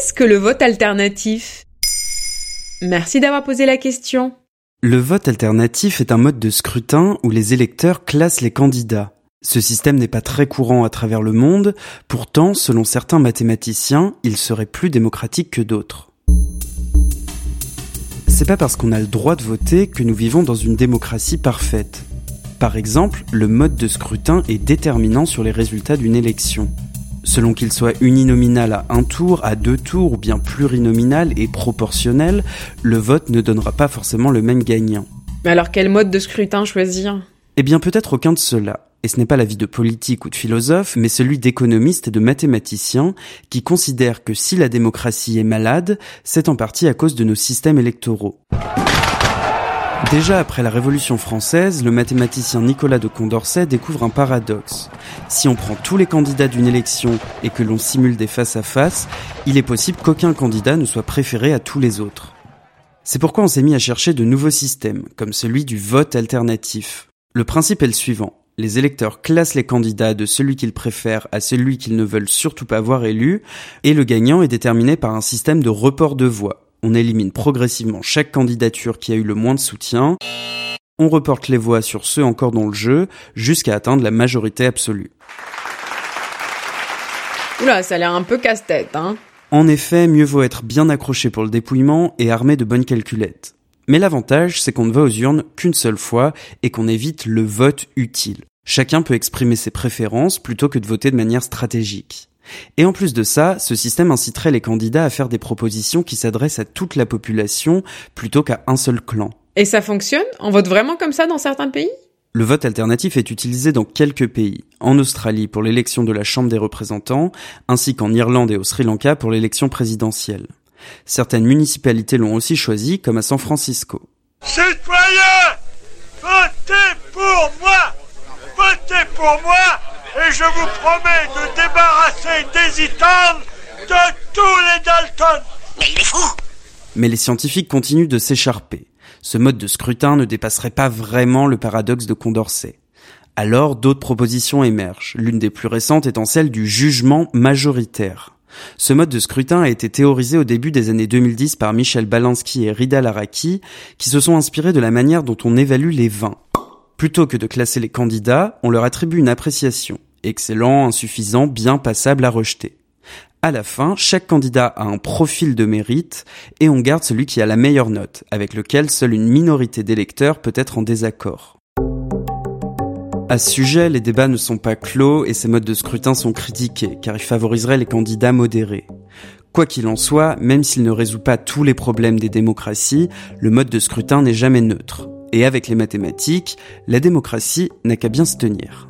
Qu'est-ce que le vote alternatif? Merci d'avoir posé la question. Le vote alternatif est un mode de scrutin où les électeurs classent les candidats. Ce système n'est pas très courant à travers le monde, pourtant, selon certains mathématiciens, il serait plus démocratique que d'autres. C'est pas parce qu'on a le droit de voter que nous vivons dans une démocratie parfaite. Par exemple, le mode de scrutin est déterminant sur les résultats d'une élection. Selon qu'il soit uninominal à un tour, à deux tours ou bien plurinominal et proportionnel, le vote ne donnera pas forcément le même gagnant. Mais alors quel mode de scrutin choisir? Eh bien peut-être aucun de ceux-là. Et ce n'est pas l'avis de politique ou de philosophe, mais celui d'économistes et de mathématiciens qui considèrent que si la démocratie est malade, c'est en partie à cause de nos systèmes électoraux. Déjà après la Révolution française, le mathématicien Nicolas de Condorcet découvre un paradoxe. Si on prend tous les candidats d'une élection et que l'on simule des face-à-face, il est possible qu'aucun candidat ne soit préféré à tous les autres. C'est pourquoi on s'est mis à chercher de nouveaux systèmes, comme celui du vote alternatif. Le principe est le suivant. Les électeurs classent les candidats de celui qu'ils préfèrent à celui qu'ils ne veulent surtout pas voir élu, et le gagnant est déterminé par un système de report de voix. On élimine progressivement chaque candidature qui a eu le moins de soutien, on reporte les voix sur ceux encore dans le jeu, jusqu'à atteindre la majorité absolue. Oula, ça a l'air un peu casse-tête, hein En effet, mieux vaut être bien accroché pour le dépouillement et armé de bonnes calculettes. Mais l'avantage, c'est qu'on ne va aux urnes qu'une seule fois et qu'on évite le vote utile. Chacun peut exprimer ses préférences plutôt que de voter de manière stratégique. Et en plus de ça, ce système inciterait les candidats à faire des propositions qui s'adressent à toute la population plutôt qu'à un seul clan. Et ça fonctionne? On vote vraiment comme ça dans certains pays? Le vote alternatif est utilisé dans quelques pays, en Australie pour l'élection de la Chambre des représentants, ainsi qu'en Irlande et au Sri Lanka pour l'élection présidentielle. Certaines municipalités l'ont aussi choisi, comme à San Francisco. Citoyens, votez pour moi Votez pour moi et je vous promets de débarrasser Désitan de tous les Dalton Mais il est fou Mais les scientifiques continuent de s'écharper. Ce mode de scrutin ne dépasserait pas vraiment le paradoxe de Condorcet. Alors d'autres propositions émergent, l'une des plus récentes étant celle du jugement majoritaire. Ce mode de scrutin a été théorisé au début des années 2010 par Michel Balansky et Rida Laraki, qui se sont inspirés de la manière dont on évalue les vins. Plutôt que de classer les candidats, on leur attribue une appréciation. Excellent, insuffisant, bien passable à rejeter. À la fin, chaque candidat a un profil de mérite et on garde celui qui a la meilleure note, avec lequel seule une minorité d'électeurs peut être en désaccord. À ce sujet, les débats ne sont pas clos et ces modes de scrutin sont critiqués, car ils favoriseraient les candidats modérés. Quoi qu'il en soit, même s'il ne résout pas tous les problèmes des démocraties, le mode de scrutin n'est jamais neutre. Et avec les mathématiques, la démocratie n'a qu'à bien se tenir.